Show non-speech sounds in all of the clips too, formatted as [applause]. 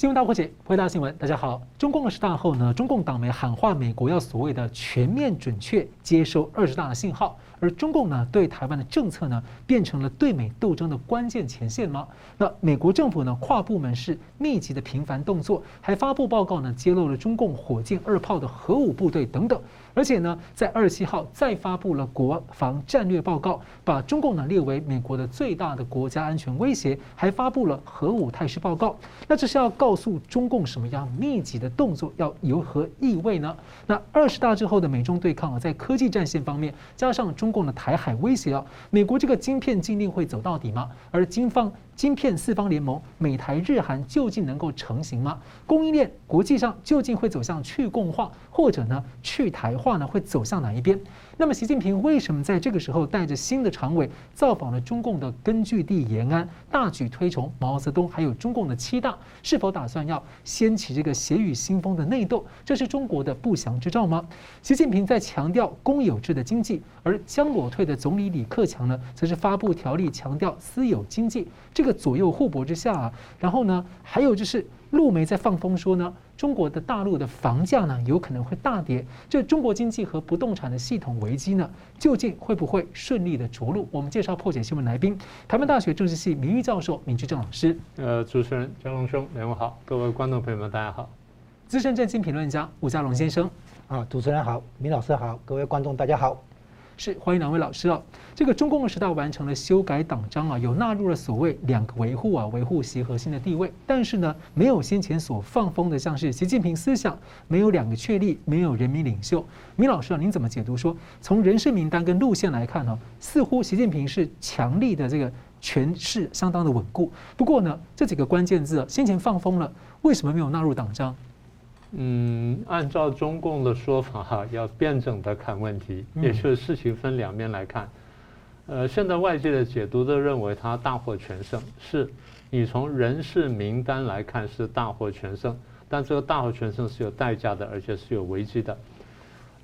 新闻大破解，回答新闻。大家好，中共二十大后呢，中共党媒喊话美国要所谓的全面准确接收二十大的信号。而中共呢，对台湾的政策呢，变成了对美斗争的关键前线吗？那美国政府呢，跨部门是密集的频繁动作，还发布报告呢，揭露了中共火箭二炮的核武部队等等。而且呢，在二十七号再发布了国防战略报告，把中共呢列为美国的最大的国家安全威胁，还发布了核武态势报告。那这是要告诉中共什么样密集的动作要有何意味呢？那二十大之后的美中对抗啊，在科技战线方面，加上中共的台海威胁啊，美国这个晶片禁令会走到底吗？而军方。芯片四方联盟，美台日韩究竟能够成型吗？供应链国际上究竟会走向去共化，或者呢去台化呢？会走向哪一边？那么习近平为什么在这个时候带着新的常委造访了中共的根据地延安，大举推崇毛泽东，还有中共的七大，是否打算要掀起这个血雨腥风的内斗？这是中国的不祥之兆吗？习近平在强调公有制的经济，而将裸退的总理李克强呢，则是发布条例强调私有经济。这个。左右互搏之下啊，然后呢，还有就是陆媒在放风说呢，中国的大陆的房价呢有可能会大跌，这中国经济和不动产的系统危机呢，究竟会不会顺利的着陆？我们介绍破解新闻来宾，台湾大学政治系名誉教授闵居正老师。呃，主持人张龙兄，两位好，各位观众朋友们，大家好。资深政经评论家吴家龙先生，啊，主持人好，闵老师好，各位观众大家好。是欢迎两位老师哦。这个中共二十大完成了修改党章啊，有纳入了所谓两个维护啊，维护习核心的地位。但是呢，没有先前所放风的，像是习近平思想没有两个确立，没有人民领袖。米老师啊，您怎么解读说，从人事名单跟路线来看呢，似乎习近平是强力的这个权势相当的稳固。不过呢，这几个关键字啊，先前放风了，为什么没有纳入党章？嗯，按照中共的说法哈，要辩证的看问题，也就是事情分两面来看。呃，现在外界的解读都认为他大获全胜，是你从人事名单来看是大获全胜，但这个大获全胜是有代价的，而且是有危机的。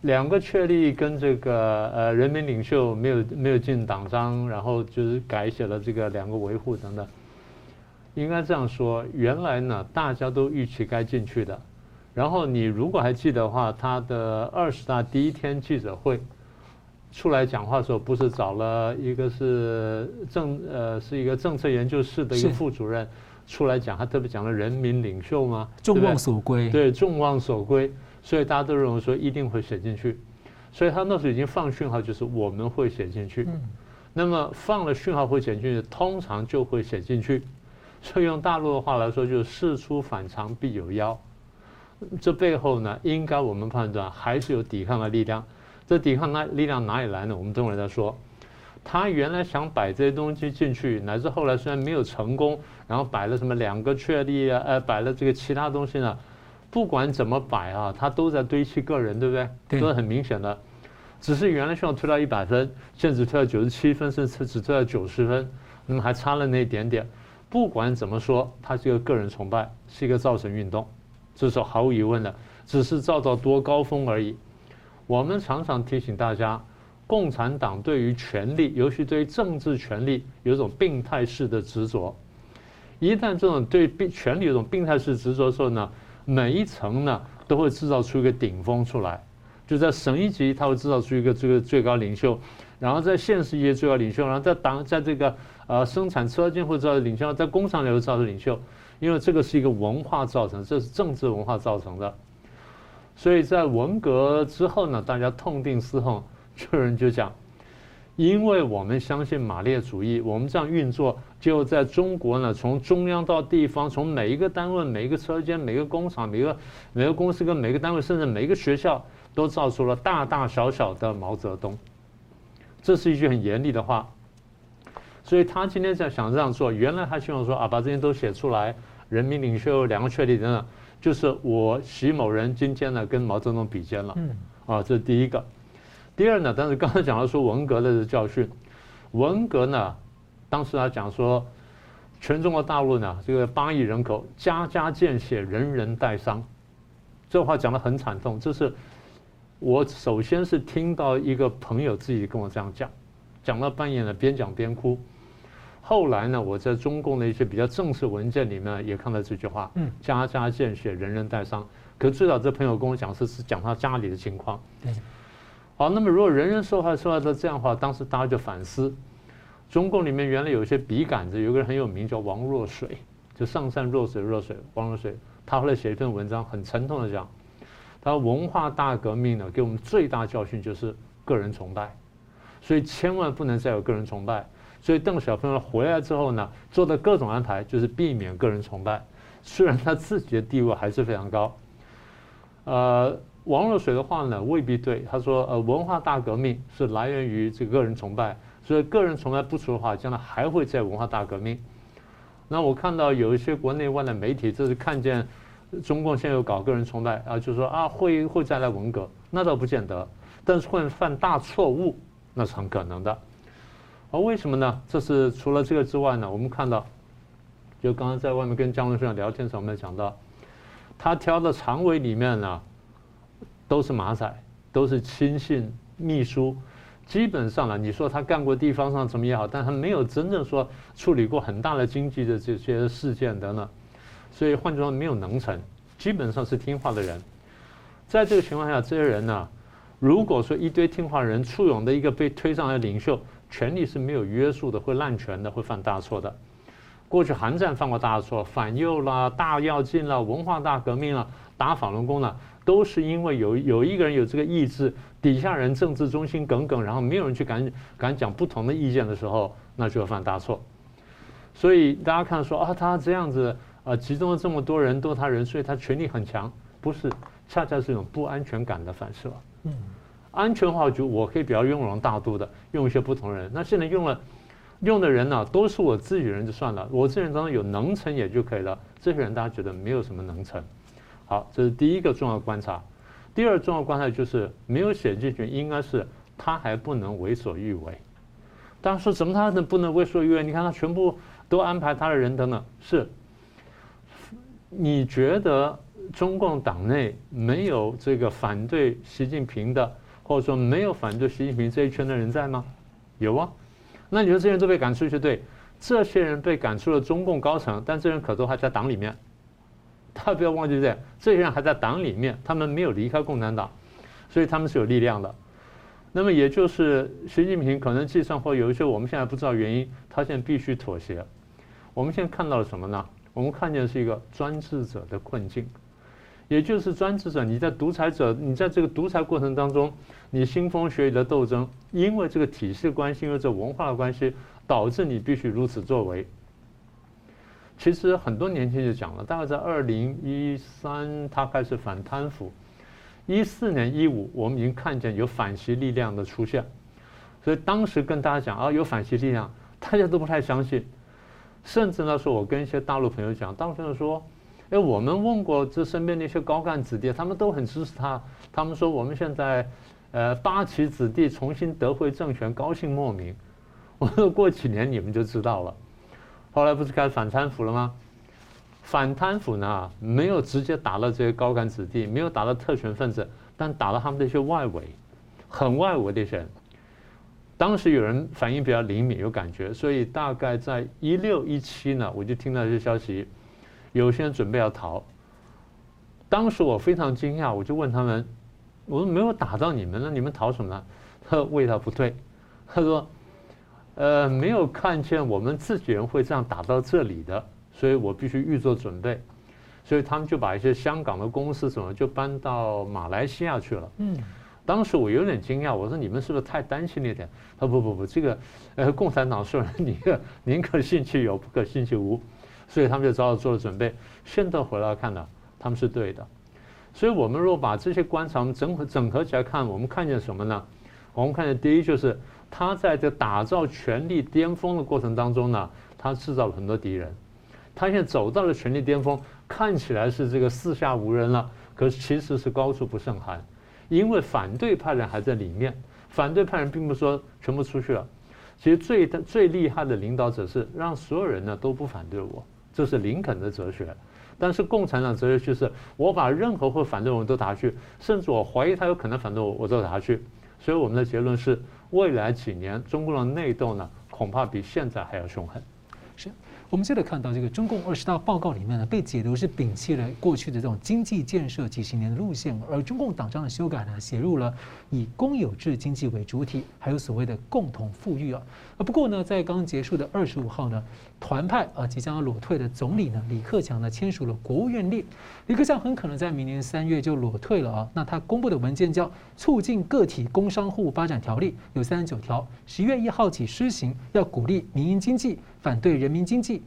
两个确立跟这个呃人民领袖没有没有进党章，然后就是改写了这个两个维护等等。应该这样说，原来呢大家都预期该进去的。然后你如果还记得的话，他的二十大第一天记者会出来讲话的时候，不是找了一个是政呃是一个政策研究室的一个副主任出来讲，他特别讲了人民领袖吗？众望所归。对，众望所归，所以大家都认为说一定会写进去，所以他那时候已经放讯号，就是我们会写进去。那么放了讯号会写进去，通常就会写进去。所以用大陆的话来说，就是事出反常必有妖。这背后呢，应该我们判断还是有抵抗的力量。这抵抗那力量哪里来呢？我们等会儿再说。他原来想摆这些东西进去，乃至后来虽然没有成功，然后摆了什么两个确立啊，呃，摆了这个其他东西呢，不管怎么摆啊，他都在堆砌个人，对不对？对。都是很明显的。只是原来需要推到一百分，现在只推到九十七分，甚至只推到九十分，那么还差了那一点点。不管怎么说，它是一个个人崇拜，是一个造神运动。这是毫无疑问的，只是造到多高峰而已。我们常常提醒大家，共产党对于权力，尤其对于政治权力，有一种病态式的执着。一旦这种对权力有种病态式执着的时候呢，每一层呢都会制造出一个顶峰出来。就在省一级，它会制造出一个这个最高领袖，然后在县市一级最高领袖，然后在党在这个呃生产车间会制造领袖，在工厂里会造成领袖。因为这个是一个文化造成，这是政治文化造成的，所以在文革之后呢，大家痛定思痛，就有人就讲，因为我们相信马列主义，我们这样运作，就在中国呢，从中央到地方，从每一个单位、每一个车间、每个工厂、每个每个公司跟每个单位，甚至每一个学校，都造出了大大小小的毛泽东。这是一句很严厉的话。所以他今天在想这样做，原来他希望说啊，把这些都写出来，人民领袖两个确立等等，就是我习某人今天呢跟毛泽东比肩了，嗯，啊，这是第一个。第二呢，但是刚才讲到说文革的教训，文革呢，当时他讲说，全中国大陆呢这个八亿人口，家家见血，人人带伤，这话讲得很惨痛。这是我首先是听到一个朋友自己跟我这样讲，讲到半夜呢边讲边哭。后来呢，我在中共的一些比较正式文件里面也看到这句话，嗯，家家见血，人人带伤。可最早这朋友跟我讲是是讲他家里的情况。对。好，那么如果人人受害受害到这样的话，当时大家就反思，中共里面原来有一些笔杆子，有个人很有名叫王若水，就上善若水若水，王若水，他后来写一篇文章，很沉痛的讲，他说文化大革命呢，给我们最大教训就是个人崇拜，所以千万不能再有个人崇拜。所以邓小平回来之后呢，做的各种安排就是避免个人崇拜，虽然他自己的地位还是非常高，呃。王若水的话呢，未必对。他说：“呃，文化大革命是来源于这个个人崇拜，所以个人崇拜不除的话，将来还会再文化大革命。”那我看到有一些国内外的媒体，这是看见中共现在有搞个人崇拜啊，就说啊会会再来文革，那倒不见得，但是会犯大错误，那是很可能的。而为什么呢？这是除了这个之外呢，我们看到，就刚刚在外面跟江文顺聊天时候，我们讲到，他挑的常委里面呢。都是马仔，都是亲信秘书，基本上呢，你说他干过地方上怎么也好，但他没有真正说处理过很大的经济的这些事件等等，所以换句话说，没有能臣，基本上是听话的人。在这个情况下，这些人呢，如果说一堆听话人簇拥的一个被推上来的领袖，权力是没有约束的，会滥权的，会犯大错的。过去韩战犯过大错，反右啦、大跃进啦、文化大革命啦、打法轮功啦。都是因为有有一个人有这个意志，底下人政治中心耿耿，然后没有人去敢敢讲不同的意见的时候，那就要犯大错。所以大家看说啊，他这样子啊，集中了这么多人，都他人，所以他权力很强，不是，恰恰是一种不安全感的反射。嗯，安全化就我可以比较雍容大度的用一些不同人，那现在用了用的人呢，都是我自己人就算了，我这人当中有能臣也就可以了，这些人大家觉得没有什么能臣。好，这是第一个重要观察。第二重要观察就是没有写进去，应该是他还不能为所欲为。但是怎么他能不能为所欲为？你看他全部都安排他的人等等，是？你觉得中共党内没有这个反对习近平的，或者说没有反对习近平这一圈的人在吗？有啊。那你说这些人都被赶出去，对？这些人被赶出了中共高层，但这些人可都还在党里面。他不要忘记这样，这些人还在党里面，他们没有离开共产党，所以他们是有力量的。那么也就是习近平可能计算或有一些我们现在不知道原因，他现在必须妥协。我们现在看到了什么呢？我们看见的是一个专制者的困境，也就是专制者，你在独裁者，你在这个独裁过程当中，你腥风血雨的斗争，因为这个体系关系，因为这文化的关系，导致你必须如此作为。其实很多年前就讲了，大概在二零一三，他开始反贪腐。一四年、一五，我们已经看见有反习力量的出现，所以当时跟大家讲啊，有反习力量，大家都不太相信。甚至那时候，我跟一些大陆朋友讲，大陆朋友说：“哎，我们问过这身边那些高干子弟，他们都很支持他。他们说我们现在，呃，八旗子弟重新得回政权，高兴莫名。[laughs] ”我说过几年你们就知道了。后来不是开始反贪腐了吗？反贪腐呢，没有直接打到这些高干子弟，没有打到特权分子，但打到他们这些外围，很外围的人。当时有人反应比较灵敏，有感觉，所以大概在一六一七呢，我就听到这些消息，有些人准备要逃。当时我非常惊讶，我就问他们：“我说没有打到你们，那你们逃什么呢？” [laughs] 他说：“味道不对。”他说。呃，没有看见我们自己人会这样打到这里的，所以我必须预做准备，所以他们就把一些香港的公司什么就搬到马来西亚去了。嗯，当时我有点惊讶，我说你们是不是太担心了一点？他说不不不，这个呃共产党说你宁 [laughs] 可信其有，不可信其无，所以他们就早早做了准备。现在回来看呢，他们是对的。所以我们若把这些观察我们整合整合起来看，我们看见什么呢？我们看见第一就是。他在这打造权力巅峰的过程当中呢，他制造了很多敌人。他现在走到了权力巅峰，看起来是这个四下无人了，可是其实是高处不胜寒，因为反对派人还在里面。反对派人并不是说全部出去了，其实最最厉害的领导者是让所有人呢都不反对我，这是林肯的哲学。但是共产党哲学就是我把任何会反对我都打去，甚至我怀疑他有可能反对我，我都打去。所以我们的结论是。未来几年，中共的内斗呢，恐怕比现在还要凶狠。是。我们接着看到这个中共二十大报告里面呢，被解读是摒弃了过去的这种经济建设几十年的路线，而中共党章的修改呢，写入了以公有制经济为主体，还有所谓的共同富裕啊。啊，不过呢，在刚结束的二十五号呢，团派啊即将要裸退的总理呢，李克强呢签署了国务院令，李克强很可能在明年三月就裸退了啊。那他公布的文件叫《促进个体工商户发展条例》，有三十九条，十月一号起施行，要鼓励民营经济。反对人民经济，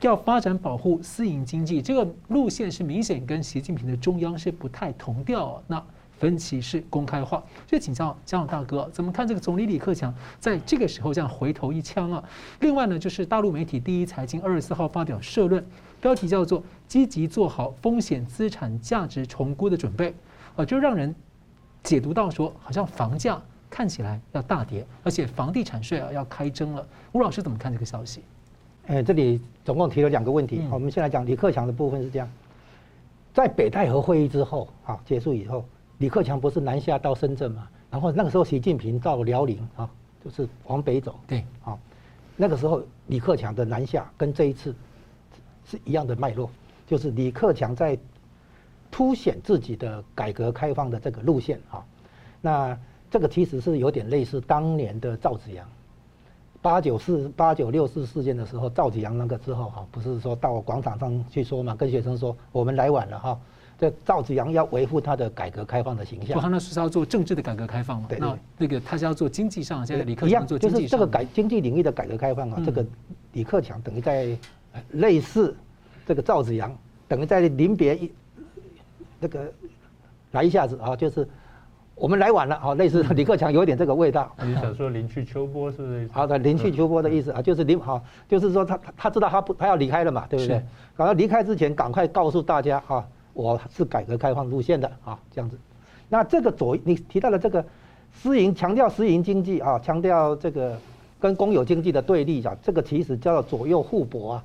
要发展保护私营经济，这个路线是明显跟习近平的中央是不太同调。那分歧是公开化，所以请教江永大哥，怎么看这个总理李克强在这个时候这样回头一枪啊？另外呢，就是大陆媒体第一财经二十四号发表社论，标题叫做“积极做好风险资产价值重估的准备”，啊，就让人解读到说，好像房价。看起来要大跌，而且房地产税啊要开征了。吴老师怎么看这个消息？哎，这里总共提了两个问题。我们先来讲李克强的部分是这样，在北戴河会议之后啊结束以后，李克强不是南下到深圳嘛？然后那个时候习近平到辽宁啊，就是往北走。对，啊，那个时候李克强的南下跟这一次是一样的脉络，就是李克强在凸显自己的改革开放的这个路线啊，那。这个其实是有点类似当年的赵紫阳，八九四八九六四事件的时候，赵紫阳那个之后哈，不是说到广场上去说嘛，跟学生说我们来晚了哈。这赵紫阳要维护他的改革开放的形象。他那是要做政治的改革开放嘛？对，对，那那个他是要做经济上，现在李克强做经济上。就是这个改经济领域的改革开放啊，这个李克强等于在类似这个赵紫阳，等于在临别一那个来一下子啊，就是。我们来晚了，好，类似李克强有点这个味道。你想说临去秋波是不是？好的，临去秋波的意思啊，就是临好，就是说他他知道他不他要离开了嘛，对不对？然后离开之前赶快告诉大家啊，我是改革开放路线的啊，这样子。那这个左你提到了这个私营，强调私营经济啊，强调这个跟公有经济的对立啊，这个其实叫做左右互搏啊，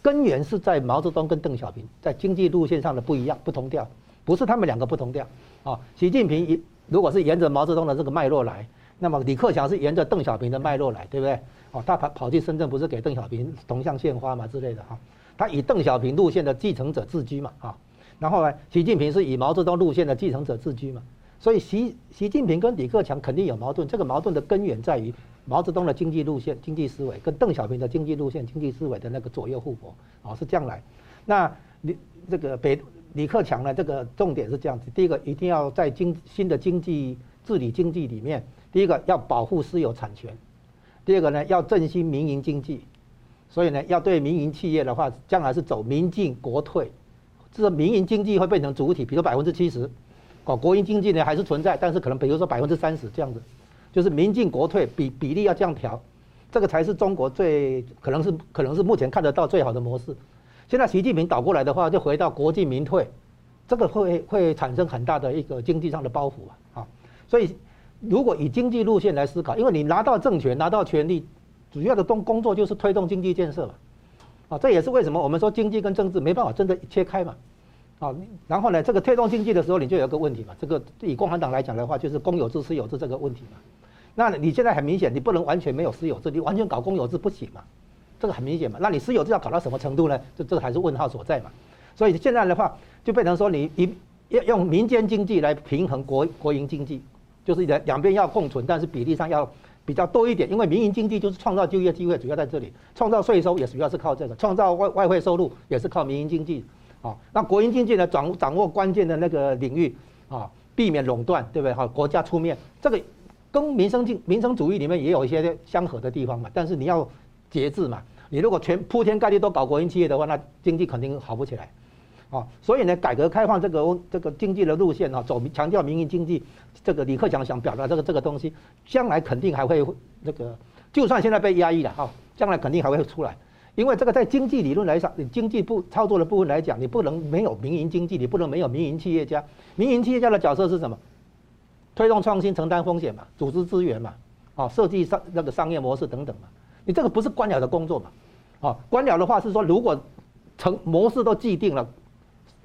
根源是在毛泽东跟邓小平在经济路线上的不一样，不同调，不是他们两个不同调啊，习近平一。如果是沿着毛泽东的这个脉络来，那么李克强是沿着邓小平的脉络来，对不对？哦，他跑跑去深圳不是给邓小平铜像献花嘛之类的哈？他以邓小平路线的继承者自居嘛啊？然后呢，习近平是以毛泽东路线的继承者自居嘛？所以习习近平跟李克强肯定有矛盾，这个矛盾的根源在于毛泽东的经济路线、经济思维跟邓小平的经济路线、经济思维的那个左右互搏啊，是这样来。那你这个北。李克强呢，这个重点是这样子：第一个，一定要在经新的经济治理经济里面，第一个要保护私有产权；第二个呢，要振兴民营经济。所以呢，要对民营企业的话，将来是走民进国退，这个民营经济会变成主体，比如百分之七十，哦，国营经济呢还是存在，但是可能比如说百分之三十这样子，就是民进国退比比例要这样调，这个才是中国最可能是可能是目前看得到最好的模式。现在习近平倒过来的话，就回到国进民退，这个会会产生很大的一个经济上的包袱啊！所以如果以经济路线来思考，因为你拿到政权、拿到权力，主要的工工作就是推动经济建设嘛，啊，这也是为什么我们说经济跟政治没办法真的切开嘛，啊，然后呢，这个推动经济的时候，你就有一个问题嘛，这个以共产党来讲的话，就是公有制、私有制这个问题嘛。那你现在很明显，你不能完全没有私有制，你完全搞公有制不行嘛。这个很明显嘛，那你私有制要搞到什么程度呢？这这个还是问号所在嘛。所以现在的话，就变成说你一要用民间经济来平衡国国营经济，就是两两边要共存，但是比例上要比较多一点。因为民营经济就是创造就业机会，主要在这里，创造税收也主要是靠这个，创造外外汇收入也是靠民营经济啊。那国营经济呢，掌掌握关键的那个领域啊，避免垄断，对不对？哈，国家出面，这个跟民生经民生主义里面也有一些相合的地方嘛。但是你要节制嘛。你如果全铺天盖地都搞国营企业的话，那经济肯定好不起来，啊，所以呢，改革开放这个这个经济的路线啊，走强调民营经济，这个李克强想表达这个这个东西，将来肯定还会那个，就算现在被压抑了哈，将来肯定还会出来，因为这个在经济理论来讲，经济部操作的部分来讲，你不能没有民营经济，你不能没有民营企业家，民营企业家的角色是什么？推动创新，承担风险嘛，组织资源嘛，啊，设计商那个商业模式等等嘛。你这个不是官僚的工作嘛？啊，官僚的话是说，如果成模式都既定了，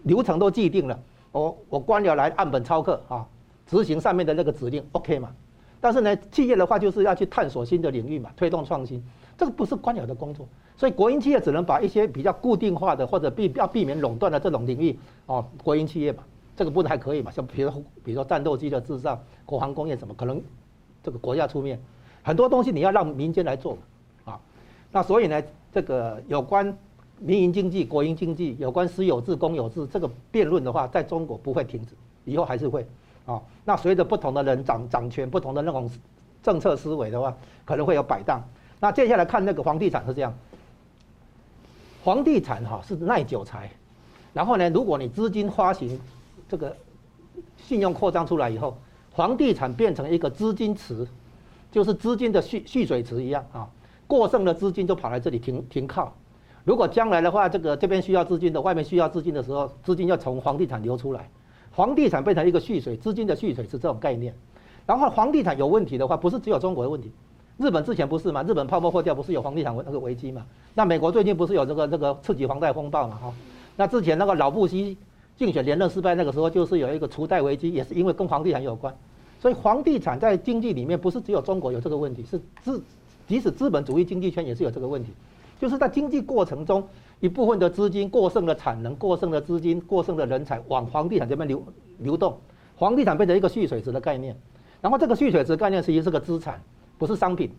流程都既定了，我我官僚来按本操课啊，执行上面的那个指令，OK 嘛？但是呢，企业的话就是要去探索新的领域嘛，推动创新，这个不是官僚的工作。所以国营企业只能把一些比较固定化的或者避要避免垄断的这种领域哦，国营企业嘛，这个不能还可以嘛，像比如比如说战斗机的制造、国防工业什么，可能这个国家出面，很多东西你要让民间来做嘛啊。那所以呢，这个有关民营经济、国营经济，有关私有制、公有制这个辩论的话，在中国不会停止，以后还是会啊。那随着不同的人掌掌权，不同的那种政策思维的话，可能会有摆荡。那接下来看那个房地产是这样。房地产哈是耐久财，然后呢，如果你资金发行这个信用扩张出来以后，房地产变成一个资金池，就是资金的蓄蓄水池一样啊。过剩的资金就跑来这里停停靠。如果将来的话，这个这边需要资金的，外面需要资金的时候，资金要从房地产流出来，房地产变成一个蓄水资金的蓄水是这种概念。然后房地产有问题的话，不是只有中国的问题。日本之前不是吗？日本泡沫破掉不是有房地产那个危机嘛？那美国最近不是有这个这个次级房贷风暴嘛？哈，那之前那个老布希竞选连任失败那个时候，就是有一个储贷危机，也是因为跟房地产有关。所以房地产在经济里面不是只有中国有这个问题，是资即使资本主义经济圈也是有这个问题，就是在经济过程中一部分的资金过剩的产能、过剩的资金、过剩的人才往房地产这边流流动，房地产变成一个蓄水池的概念，然后这个蓄水池概念实际是个资产。不是商品，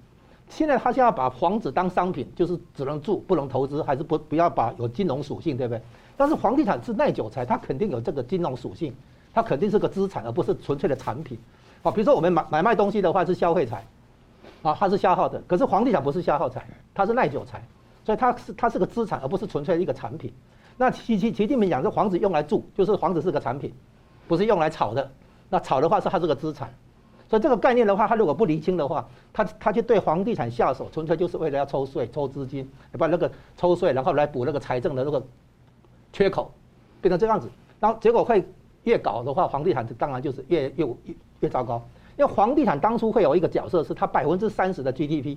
现在他现在把房子当商品，就是只能住不能投资，还是不不要把有金融属性，对不对？但是房地产是耐久财，它肯定有这个金融属性，它肯定是个资产，而不是纯粹的产品。啊，比如说我们买买卖东西的话是消费财，啊，它是消耗的，可是房地产不是消耗财，它是耐久财，所以它是它是个资产，而不是纯粹一个产品。那习习习近平讲，这房子用来住，就是房子是个产品，不是用来炒的。那炒的话是它是个资产。所以这个概念的话，他如果不厘清的话，他他就对房地产下手，纯粹就是为了要抽税、抽资金，把那个抽税，然后来补那个财政的那个缺口，变成这样子。然后结果会越搞的话，房地产当然就是越越越越糟糕。因为房地产当初会有一个角色，是它百分之三十的 GDP，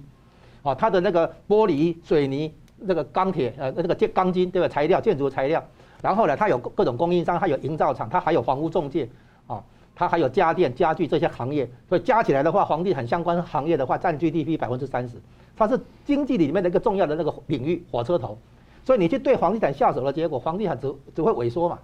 啊，它的那个玻璃、水泥、那个钢铁、呃那个建钢筋对吧？材料、建筑材料，然后呢，它有各种供应商，它有营造厂，它还有房屋中介，啊。它还有家电、家具这些行业，所以加起来的话，房地产相关行业的话占 GDP 百分之三十，它是经济里面的一个重要的那个领域火车头。所以你去对房地产下手的结果，房地产只只会萎缩嘛。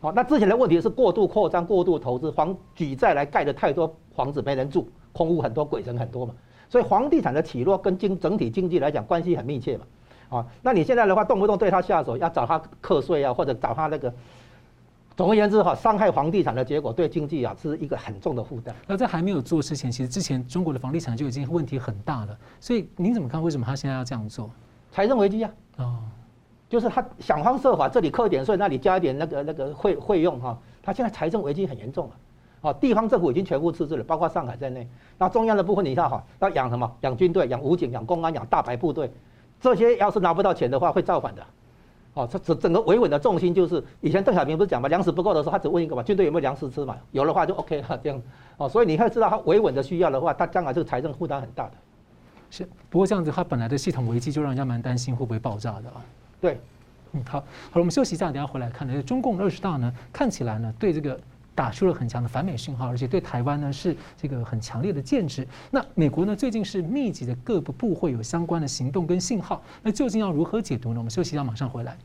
好，那之前的问题是过度扩张、过度投资，房举债来盖的太多房子没人住，空屋很多，鬼城很多嘛。所以房地产的起落跟经整体经济来讲关系很密切嘛。啊，那你现在的话动不动对他下手，要找他课税啊，或者找他那个。总而言之，哈，伤害房地产的结果对经济啊是一个很重的负担。那在还没有做之前，其实之前中国的房地产就已经问题很大了。所以您怎么看？为什么他现在要这样做？财政危机啊！哦，就是他想方设法，这里课点税，那里加一点那个那个费费用哈。他现在财政危机很严重了。哦，地方政府已经全部赤字了，包括上海在内。那中央的部分，你看哈，要养什么？养军队、养武警、养公安、养大白部队，这些要是拿不到钱的话，会造反的。哦，他整整个维稳的重心就是以前邓小平不是讲嘛，粮食不够的时候，他只问一个嘛，军队有没有粮食吃嘛？有的话就 OK 了，这样。哦，所以你会知道他维稳的需要的话，他将来这个财政负担很大的。是，不过这样子，他本来的系统危机就让人家蛮担心会不会爆炸的啊。对，嗯，好，好了，我们休息一下，等下回来看呢。中共二十大呢，看起来呢，对这个。打出了很强的反美信号，而且对台湾呢是这个很强烈的建制。那美国呢最近是密集的各个部会有相关的行动跟信号，那究竟要如何解读呢？我们休息一下，马上回来。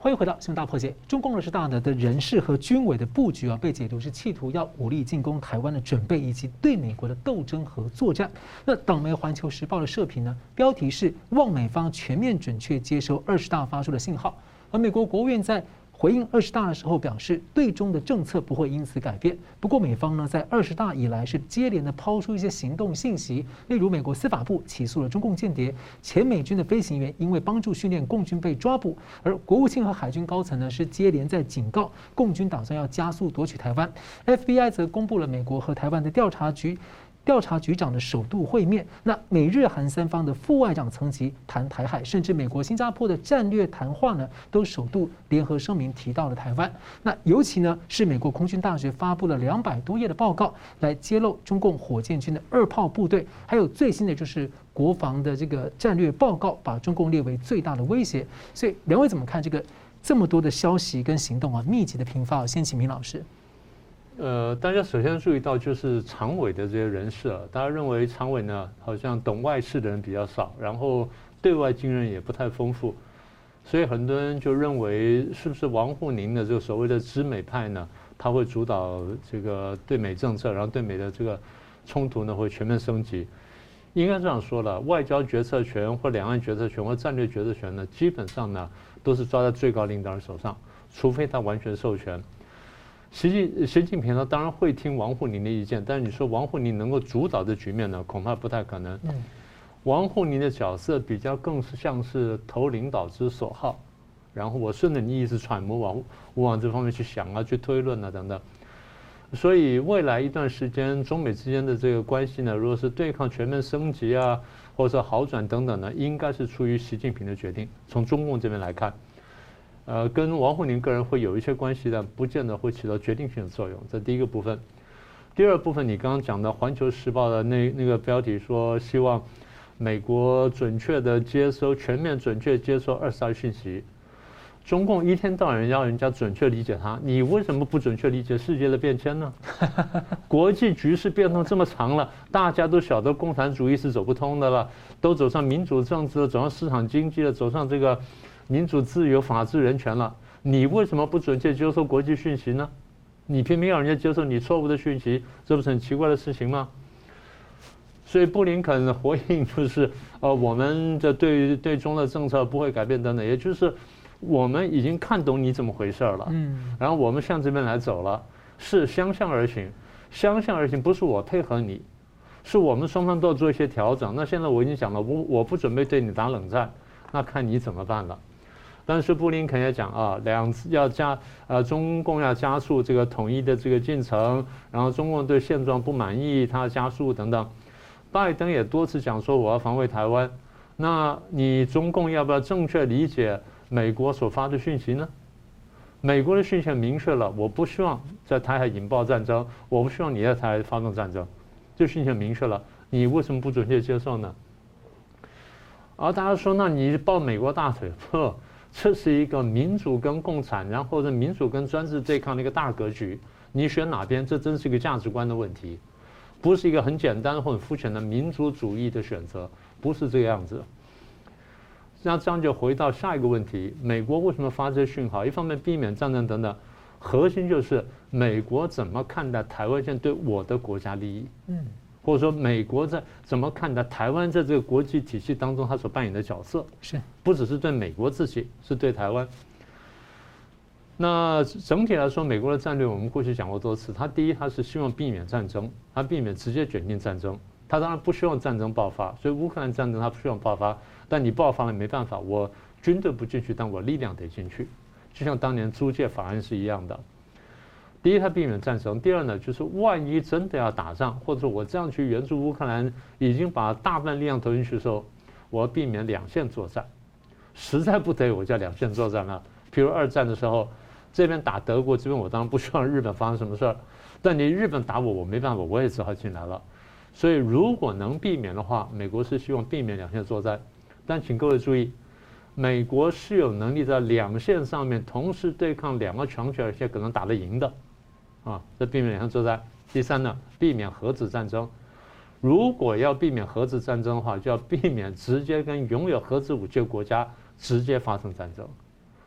欢迎回到新闻大破解。中共二十大呢的人事和军委的布局啊，被解读是企图要武力进攻台湾的准备，以及对美国的斗争和作战。那党媒《环球时报》的社评呢，标题是“望美方全面准确接收二十大发出的信号”，而美国国务院在。回应二十大的时候表示，对中的政策不会因此改变。不过，美方呢在二十大以来是接连的抛出一些行动信息，例如美国司法部起诉了中共间谍，前美军的飞行员因为帮助训练共军被抓捕，而国务卿和海军高层呢是接连在警告共军打算要加速夺取台湾。FBI 则公布了美国和台湾的调查局。调查局长的首度会面，那美日韩三方的副外长层级谈台海，甚至美国、新加坡的战略谈话呢，都首度联合声明提到了台湾。那尤其呢，是美国空军大学发布了两百多页的报告，来揭露中共火箭军的二炮部队，还有最新的就是国防的这个战略报告，把中共列为最大的威胁。所以，两位怎么看这个这么多的消息跟行动啊，密集的频发？先请明老师。呃，大家首先注意到就是常委的这些人士啊，大家认为常委呢好像懂外事的人比较少，然后对外经验也不太丰富，所以很多人就认为是不是王沪宁的这个所谓的知美派呢？他会主导这个对美政策，然后对美的这个冲突呢会全面升级。应该这样说了，外交决策权或两岸决策权或战略决策权呢，基本上呢都是抓在最高领导人手上，除非他完全授权。习近习近平呢当然会听王沪宁的意见，但是你说王沪宁能够主导的局面呢，恐怕不太可能。王沪宁的角色比较更是像是投领导之所好，然后我顺着你意思揣摩往我往这方面去想啊，去推论啊等等。所以未来一段时间，中美之间的这个关系呢，如果是对抗全面升级啊，或者说好转等等呢，应该是出于习近平的决定。从中共这边来看，呃，跟王沪宁个人会有一些关系，但不见得会起到决定性的作用。这第一个部分。第二部分，你刚刚讲的《环球时报》的那那个标题说，希望美国准确的接收、全面准确接收二十二讯息。中共一天到晚要人家准确理解它，你为什么不准确理解世界的变迁呢？[laughs] 国际局势变动这么长了，大家都晓得共产主义是走不通的了，都走上民主政治了，走上市场经济了，走上这个民主自由、法治人权了，你为什么不准确接收国际讯息呢？你偏偏要人家接受你错误的讯息，这不是很奇怪的事情吗？所以布林肯的回应就是：[laughs] 呃，我们的对对中的政策不会改变等等，也就是。我们已经看懂你怎么回事儿了，嗯，然后我们向这边来走了，是相向而行，相向而行不是我配合你，是我们双方都要做一些调整。那现在我已经讲了，我我不准备对你打冷战，那看你怎么办了。但是布林肯也讲啊，两次要加呃，中共要加速这个统一的这个进程，然后中共对现状不满意，他要加速等等。拜登也多次讲说我要防卫台湾，那你中共要不要正确理解？美国所发的讯息呢？美国的讯息明确了，我不希望在台海引爆战争，我不希望你在台海发动战争，这讯息明确了，你为什么不准确接受呢？而大家说，那你抱美国大腿？不，这是一个民主跟共产，然后是民主跟专制对抗的一个大格局，你选哪边？这真是一个价值观的问题，不是一个很简单或很肤浅的民族主义的选择，不是这个样子。那这样就回到下一个问题：美国为什么发这些讯号？一方面避免战争等等，核心就是美国怎么看待台湾现在对我的国家利益？嗯，或者说美国在怎么看待台湾在这个国际体系当中它所扮演的角色？是不只是对美国自己，是对台湾。那整体来说，美国的战略我们过去讲过多次，他第一，他是希望避免战争，他避免直接卷进战争，他当然不希望战争爆发，所以乌克兰战争他不希望爆发。但你爆发了没办法，我军队不进去，但我力量得进去，就像当年租借法案是一样的。第一，他避免战争；第二呢，就是万一真的要打仗，或者说我这样去援助乌克兰，已经把大部分力量投进去的时候，我要避免两线作战。实在不得已，我叫两线作战了。[laughs] 比如二战的时候，这边打德国，这边我当然不希望日本发生什么事儿，但你日本打我，我没办法，我也只好进来了。所以如果能避免的话，美国是希望避免两线作战。但请各位注意，美国是有能力在两线上面同时对抗两个强权，而且可能打得赢的，啊，这避免两线作战。第三呢，避免核子战争。如果要避免核子战争的话，就要避免直接跟拥有核子武器的国家直接发生战争。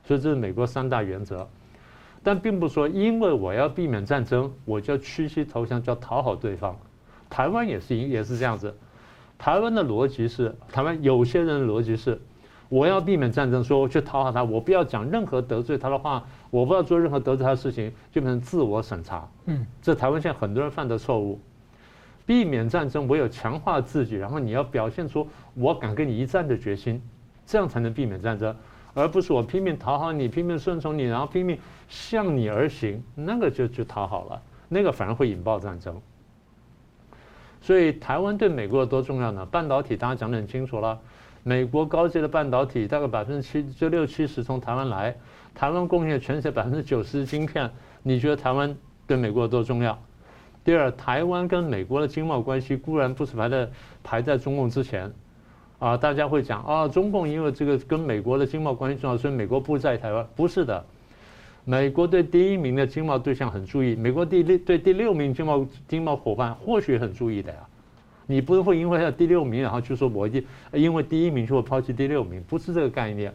所以这是美国三大原则。但并不是说，因为我要避免战争，我就屈膝投降，就要讨好对方。台湾也是也是这样子。台湾的逻辑是，台湾有些人的逻辑是，我要避免战争，说我去讨好他，我不要讲任何得罪他的话，我不要做任何得罪他的事情，就变成自我审查。嗯，这台湾现在很多人犯的错误。避免战争，唯有强化自己，然后你要表现出我敢跟你一战的决心，这样才能避免战争，而不是我拼命讨好你，拼命顺从你，然后拼命向你而行，那个就就讨好了，那个反而会引爆战争。所以台湾对美国有多重要呢？半导体大家讲得很清楚了，美国高阶的半导体大概百分之七就六七十从台湾来，台湾贡献全世界百分之九十的晶片。你觉得台湾对美国有多重要？第二，台湾跟美国的经贸关系固然不是排在排在中共之前，啊，大家会讲啊，中共因为这个跟美国的经贸关系重要，所以美国不在台湾，不是的。美国对第一名的经贸对象很注意，美国第六对第六名经贸经贸伙伴或许很注意的呀。你不会因为他第六名，然后就说我一定因为第一名就会抛弃第六名，不是这个概念。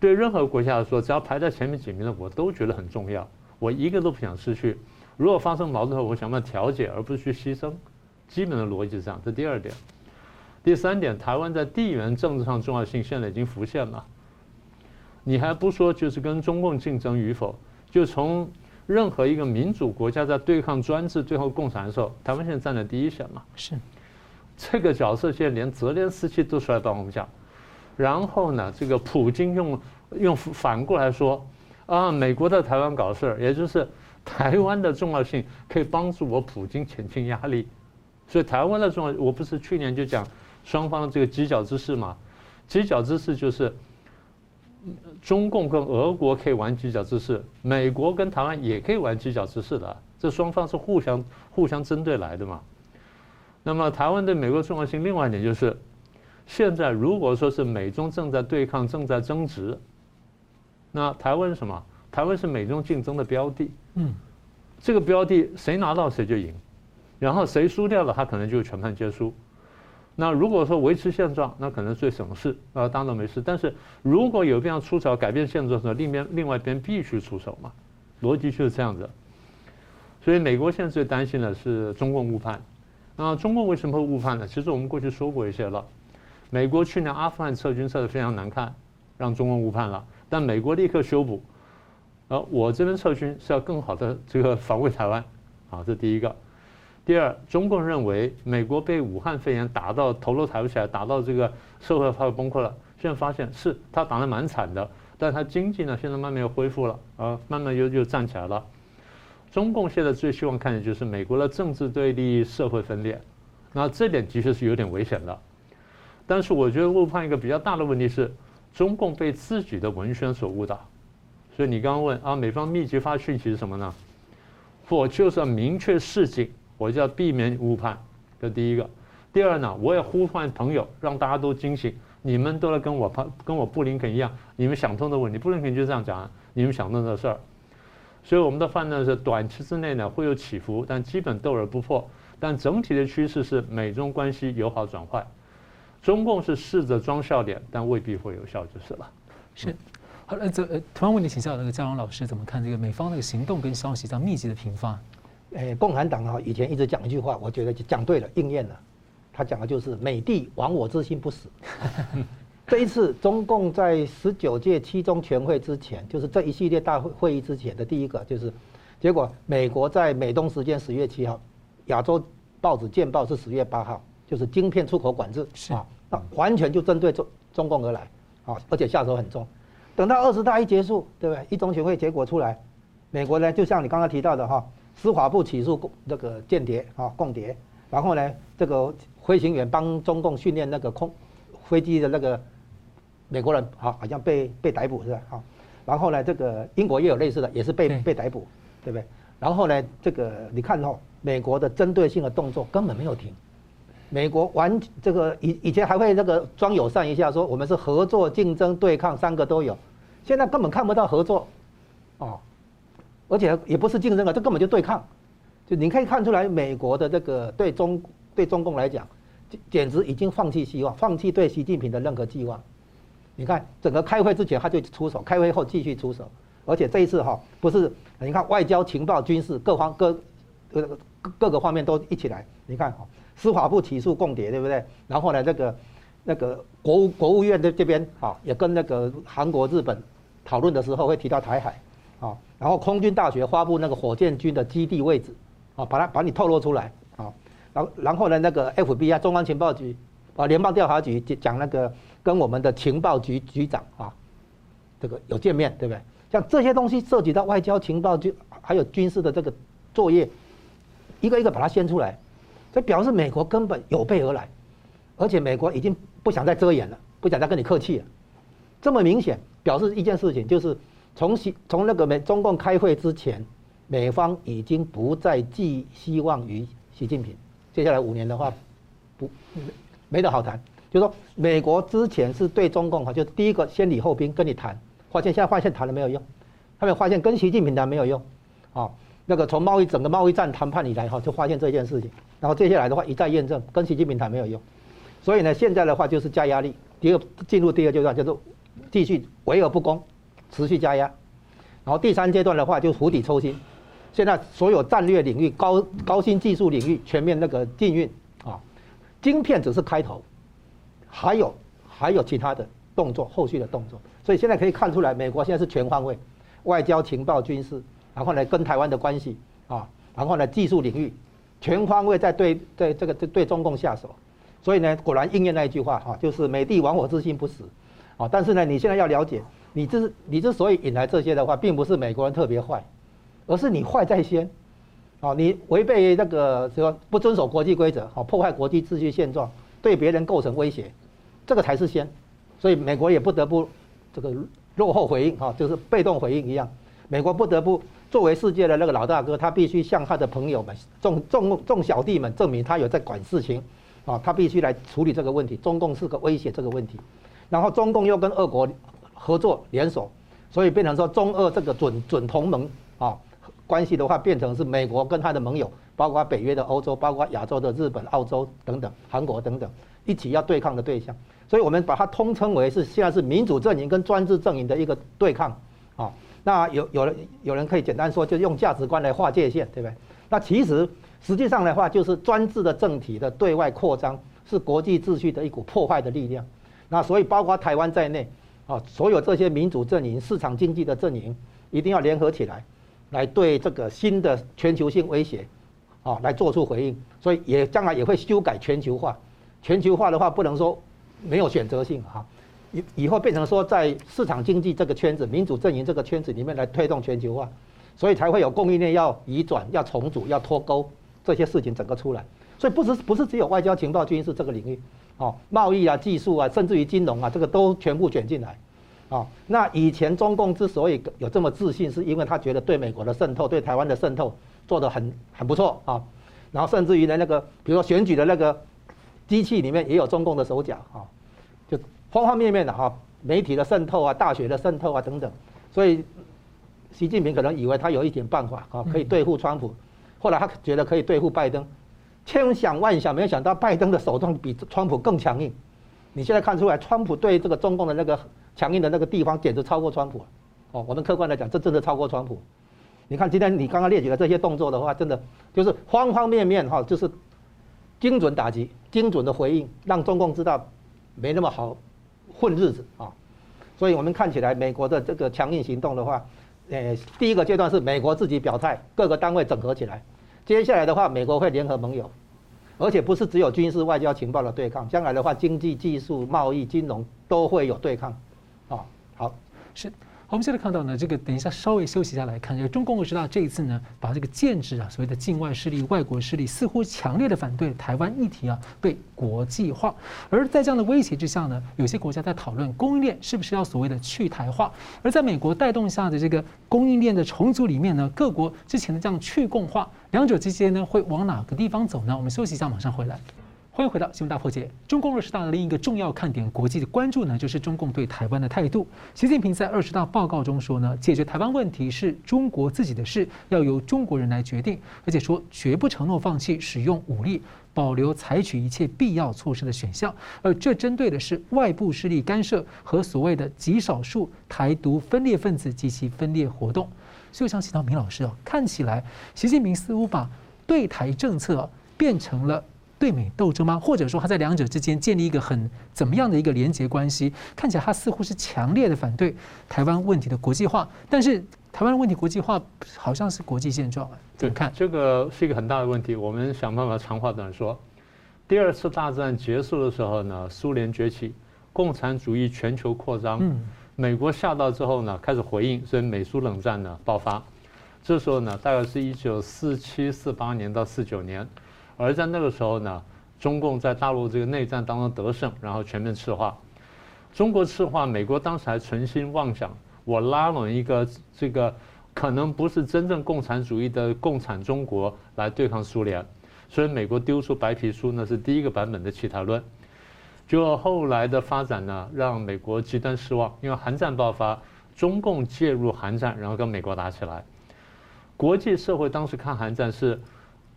对任何国家来说，只要排在前面几名的，我都觉得很重要，我一个都不想失去。如果发生矛盾后，我想办法调解，而不是去牺牲。基本的逻辑是这样。这第二点，第三点，台湾在地缘政治上重要性现在已经浮现了。你还不说，就是跟中共竞争与否，就从。任何一个民主国家在对抗专制、最后共产的时候，台湾现在站在第一线嘛？是，这个角色现在连泽连斯基都出来帮我们讲。然后呢，这个普京用用反过来说啊，美国在台湾搞事儿，也就是台湾的重要性可以帮助我普京减轻压力。所以台湾的重要，我不是去年就讲双方的这个犄角之势嘛？犄角之势就是。中共跟俄国可以玩犄角之势，美国跟台湾也可以玩犄角之势的，这双方是互相互相针对来的嘛。那么台湾对美国重要性，另外一点就是，现在如果说是美中正在对抗、正在争执，那台湾是什么？台湾是美中竞争的标的。嗯，这个标的谁拿到谁就赢，然后谁输掉了，他可能就全盘皆输。那如果说维持现状，那可能最省事啊，当然没事。但是如果有必要出手改变现状的时候，另边另外一边必须出手嘛，逻辑就是这样子。所以美国现在最担心的是中共误判。那中共为什么会误判呢？其实我们过去说过一些了。美国去年阿富汗撤军撤得非常难看，让中共误判了，但美国立刻修补。而我这边撤军是要更好的这个防卫台湾，好，这第一个。第二，中共认为美国被武汉肺炎打到头都抬不起来，打到这个社会快要崩溃了。现在发现是他打得蛮惨的，但他经济呢现在慢慢又恢复了，啊，慢慢又又站起来了。中共现在最希望看的就是美国的政治对立、社会分裂，那这点的确是有点危险的。但是我觉得误判一个比较大的问题是，中共被自己的文宣所误导。所以你刚刚问啊，美方密集发讯息是什么呢？我就是要明确示警。我就要避免误判，这第一个。第二呢，我也呼唤朋友，让大家都惊醒。你们都来跟我跟跟我布林肯一样，你们想通的问题，布林肯就这样讲，你们想通的事儿。所以我们的判断是，短期之内呢会有起伏，但基本斗而不破。但整体的趋势是美中关系友好转坏。中共是试着装笑脸，但未必会有效就是了。是。好了，这呃，同样问题请教那个嘉荣老师怎么看这个美方那个行动跟消息这样密集的频发？诶，共产党啊，以前一直讲一句话，我觉得就讲对了，应验了。他讲的就是“美帝亡我之心不死”。[laughs] 这一次，中共在十九届七中全会之前，就是这一系列大会会议之前的第一个，就是结果，美国在美东时间十月七号，亚洲报纸《见报》是十月八号，就是晶片出口管制啊，那完全就针对中中共而来啊，而且下手很重。等到二十大一结束，对不对？一中全会结果出来，美国呢，就像你刚刚提到的哈。司法部起诉共这个间谍啊，共谍，然后呢，这个飞行员帮中共训练那个空飞机的那个美国人好，好像被被逮捕是吧？好，然后呢，这个英国也有类似的，也是被被逮捕，对不对？然后呢，这个你看哦，美国的针对性的动作根本没有停，美国完这个以以前还会那个装友善一下，说我们是合作、竞争、对抗三个都有，现在根本看不到合作，哦。而且也不是竞争啊，这根本就对抗，就你可以看出来，美国的这个对中对中共来讲，简直已经放弃希望，放弃对习近平的任何寄望。你看，整个开会之前他就出手，开会后继续出手，而且这一次哈，不是你看外交、情报、军事各方各各各个方面都一起来。你看哈，司法部起诉共谍，对不对？然后呢，这个那个国务国务院的这边啊，也跟那个韩国、日本讨论的时候会提到台海。啊，然后空军大学发布那个火箭军的基地位置，啊，把它把你透露出来，然然后呢，那个 FBI 中央情报局，啊，联邦调查局讲那个跟我们的情报局局长啊，这个有见面，对不对？像这些东西涉及到外交、情报局还有军事的这个作业，一个一个把它掀出来，这表示美国根本有备而来，而且美国已经不想再遮掩了，不想再跟你客气了，这么明显表示一件事情就是。从习从那个美中共开会之前，美方已经不再寄希望于习近平。接下来五年的话，不没得好谈。就是说美国之前是对中共哈，就第一个先礼后兵跟你谈，发现现在发现谈了没有用，他们发现跟习近平谈没有用，啊，那个从贸易整个贸易战谈判以来哈，就发现这件事情，然后接下来的话一再验证，跟习近平谈没有用，所以呢，现在的话就是加压力，第二进入第二阶段就是继续围而不攻，持续加压，然后第三阶段的话就釜底抽薪，现在所有战略领域、高高新技术领域全面那个禁运啊，晶片只是开头，还有还有其他的动作，后续的动作，所以现在可以看出来，美国现在是全方位，外交、情报、军事。然后呢，跟台湾的关系啊，然后呢，技术领域全方位在对对这个对对中共下手，所以呢，果然应验那一句话哈，就是美帝亡我之心不死，啊，但是呢，你现在要了解，你之你之所以引来这些的话，并不是美国人特别坏，而是你坏在先，啊，你违背那个什么不遵守国际规则，啊，破坏国际秩序现状，对别人构成威胁，这个才是先，所以美国也不得不这个落后回应啊，就是被动回应一样，美国不得不。作为世界的那个老大哥，他必须向他的朋友们、众众众小弟们证明他有在管事情，啊，他必须来处理这个问题。中共是个威胁这个问题，然后中共又跟俄国合作联手，所以变成说中俄这个准准同盟啊关系的话，变成是美国跟他的盟友，包括北约的欧洲，包括亚洲的日本、澳洲等等、韩国等等，一起要对抗的对象。所以我们把它通称为是现在是民主阵营跟专制阵营的一个对抗，啊。那有有人有人可以简单说，就用价值观来划界限，对不对？那其实实际上的话，就是专制的政体的对外扩张，是国际秩序的一股破坏的力量。那所以包括台湾在内，啊，所有这些民主阵营、市场经济的阵营，一定要联合起来，来对这个新的全球性威胁，啊，来做出回应。所以也将来也会修改全球化。全球化的话，不能说没有选择性哈。以以后变成说，在市场经济这个圈子、民主阵营这个圈子里面来推动全球化，所以才会有供应链要移转、要重组、要脱钩这些事情整个出来。所以不是不是只有外交、情报、军事这个领域，哦，贸易啊、技术啊，甚至于金融啊，这个都全部卷进来。啊，那以前中共之所以有这么自信，是因为他觉得对美国的渗透、对台湾的渗透做得很很不错啊。然后甚至于呢，那个比如说选举的那个机器里面也有中共的手脚啊，就。方方面面的哈，媒体的渗透啊，大学的渗透啊等等，所以习近平可能以为他有一点办法啊，可以对付川普，后来他觉得可以对付拜登，千想万想，没有想到拜登的手段比川普更强硬。你现在看出来，川普对这个中共的那个强硬的那个地方，简直超过川普。哦，我们客观来讲，这真的超过川普。你看今天你刚刚列举的这些动作的话，真的就是方方面面哈，就是精准打击、精准的回应，让中共知道没那么好。混日子啊，所以我们看起来美国的这个强硬行动的话，呃，第一个阶段是美国自己表态，各个单位整合起来。接下来的话，美国会联合盟友，而且不是只有军事、外交、情报的对抗，将来的话，经济、技术、贸易、金融都会有对抗。好，是。我们现在看到呢，这个等一下稍微休息一下来看，这个中共二十大这一次呢，把这个建制啊所谓的境外势力、外国势力，似乎强烈的反对台湾议题啊被国际化。而在这样的威胁之下呢，有些国家在讨论供应链是不是要所谓的去台化。而在美国带动下的这个供应链的重组里面呢，各国之前的这样去共化，两者之间呢会往哪个地方走呢？我们休息一下，马上回来。欢迎回到新闻大破解。中共二十大的另一个重要看点，国际的关注呢，就是中共对台湾的态度。习近平在二十大报告中说呢，解决台湾问题是中国自己的事，要由中国人来决定，而且说绝不承诺放弃使用武力，保留采取一切必要措施的选项。而这针对的是外部势力干涉和所谓的极少数台独分裂分子及其分裂活动。所以我想请教明老师哦，看起来习近平似乎把对台政策变成了。对美斗争吗？或者说他在两者之间建立一个很怎么样的一个连结关系？看起来他似乎是强烈的反对台湾问题的国际化，但是台湾问题国际化好像是国际现状啊？怎么看？这个是一个很大的问题。我们想办法长话短说。第二次大战结束的时候呢，苏联崛起，共产主义全球扩张，嗯美国吓到之后呢，开始回应，所以美苏冷战呢爆发。这时候呢，大概是一九四七四八年到四九年。而在那个时候呢，中共在大陆这个内战当中得胜，然后全面赤化。中国赤化，美国当时还存心妄想，我拉拢一个这个可能不是真正共产主义的共产中国来对抗苏联，所以美国丢出白皮书，那是第一个版本的契台论。结果后来的发展呢，让美国极端失望，因为韩战爆发，中共介入韩战，然后跟美国打起来。国际社会当时看韩战是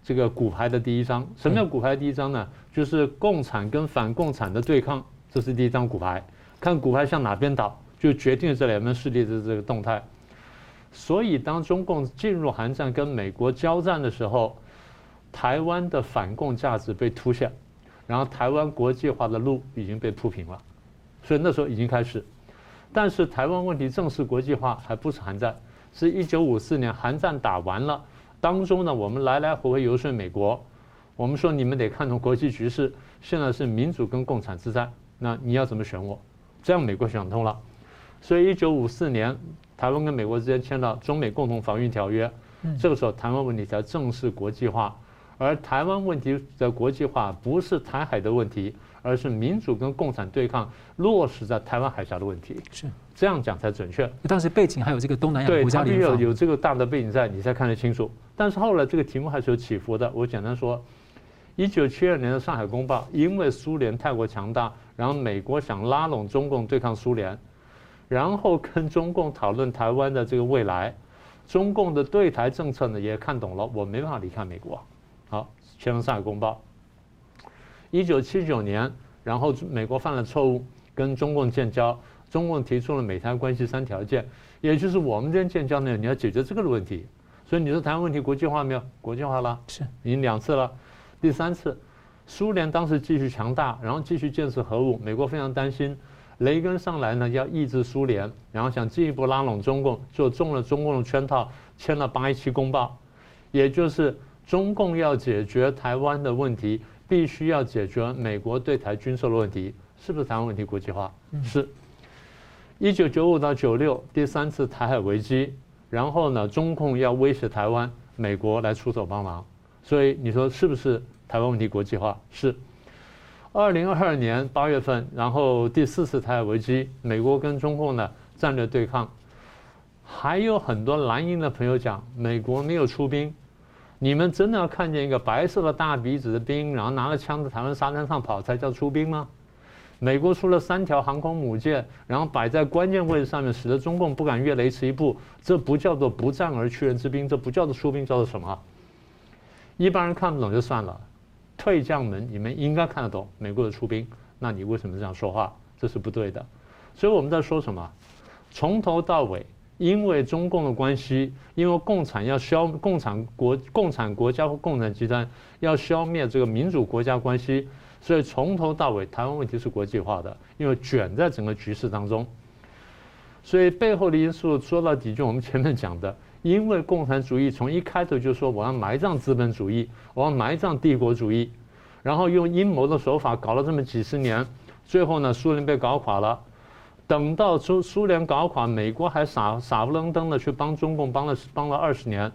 这个骨牌的第一张。什么叫骨牌第一张呢？就是共产跟反共产的对抗，这是第一张骨牌。看骨牌向哪边倒，就决定了这两边势力的这个动态。所以，当中共进入韩战跟美国交战的时候，台湾的反共价值被凸显，然后台湾国际化的路已经被铺平了。所以那时候已经开始，但是台湾问题正式国际化还不是韩战，是一九五四年韩战打完了，当中呢，我们来来回回游说美国，我们说你们得看重国际局势，现在是民主跟共产之战，那你要怎么选我？这样美国想通了，所以一九五四年。台湾跟美国之间签了中美共同防御条约，这个时候台湾问题才正式国际化。而台湾问题的国际化不是台海的问题，而是民主跟共产对抗落实在台湾海峡的问题。是这样讲才准确。当时背景还有这个东南亚国家联防，对，有有这个大的背景在，你才看得清楚。但是后来这个题目还是有起伏的。我简单说，一九七二年的上海公报，因为苏联太过强大，然后美国想拉拢中共对抗苏联。然后跟中共讨论台湾的这个未来，中共的对台政策呢也看懂了，我没办法离开美国。好，签了上海公报。一九七九年，然后美国犯了错误，跟中共建交，中共提出了美台关系三条件，也就是我们这边建交呢，你要解决这个的问题。所以你说台湾问题国际化没有？国际化了，是已经两次了。第三次，苏联当时继续强大，然后继续建设核武，美国非常担心。雷根上来呢，要抑制苏联，然后想进一步拉拢中共，就中了中共的圈套，签了八一七公报，也就是中共要解决台湾的问题，必须要解决美国对台军售的问题，是不是台湾问题国际化？是。一九九五到九六第三次台海危机，然后呢，中共要威胁台湾，美国来出手帮忙，所以你说是不是台湾问题国际化？是。二零二二年八月份，然后第四次台海危机，美国跟中共的战略对抗，还有很多蓝营的朋友讲，美国没有出兵，你们真的要看见一个白色的大鼻子的兵，然后拿着枪在台湾沙滩上跑才叫出兵吗？美国出了三条航空母舰，然后摆在关键位置上面，使得中共不敢越雷池一步，这不叫做不战而屈人之兵，这不叫做出兵，叫做什么？一般人看不懂就算了。退将门，你们应该看得懂美国的出兵，那你为什么这样说话？这是不对的。所以我们在说什么？从头到尾，因为中共的关系，因为共产要消共产国、共产国家或共产集团要消灭这个民主国家关系，所以从头到尾，台湾问题是国际化的，因为卷在整个局势当中。所以背后的因素说到底，就我们前面讲的。因为共产主义从一开头就说我要埋葬资本主义，我要埋葬帝国主义，然后用阴谋的手法搞了这么几十年，最后呢，苏联被搞垮了。等到苏苏联搞垮，美国还傻傻不愣登的去帮中共帮了帮了二十年，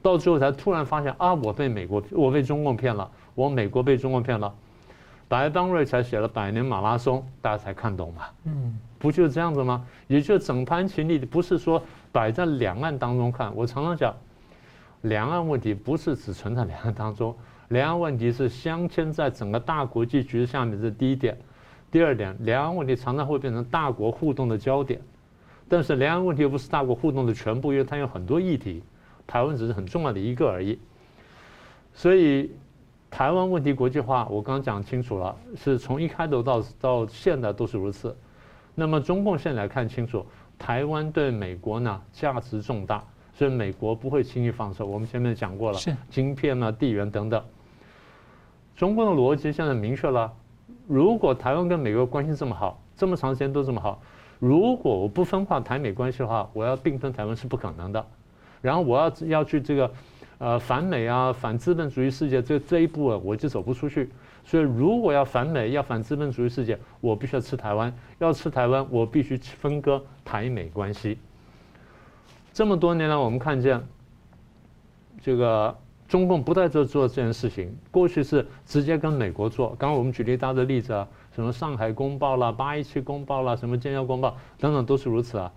到最后才突然发现啊，我被美国我被中共骗了，我美国被中共骗了。白邦瑞才写了《百年马拉松》，大家才看懂嘛。嗯，不就是这样子吗？也就整盘棋你不是说。摆在两岸当中看，我常常讲，两岸问题不是只存在两岸当中，两岸问题是镶嵌在整个大国际局势下面，这是第一点。第二点，两岸问题常常会变成大国互动的焦点，但是两岸问题又不是大国互动的全部，因为它有很多议题，台湾只是很重要的一个而已。所以，台湾问题国际化，我刚刚讲清楚了，是从一开头到到现在都是如此。那么，中共现在来看清楚。台湾对美国呢价值重大，所以美国不会轻易放手。我们前面讲过了，是晶片啊、地缘等等。中共的逻辑现在明确了：如果台湾跟美国关系这么好，这么长时间都这么好，如果我不分化台美关系的话，我要并吞台湾是不可能的。然后我要要去这个呃反美啊、反资本主义世界这这一步啊，我就走不出去。所以，如果要反美、要反资本主义世界，我必须要吃台湾；要吃台湾，我必须分割台美关系。这么多年来，我们看见这个中共不在这做这件事情。过去是直接跟美国做，刚刚我们举了一大的例子啊，什么上海公报啦、八一七公报啦、什么建交公报等等，都是如此啊。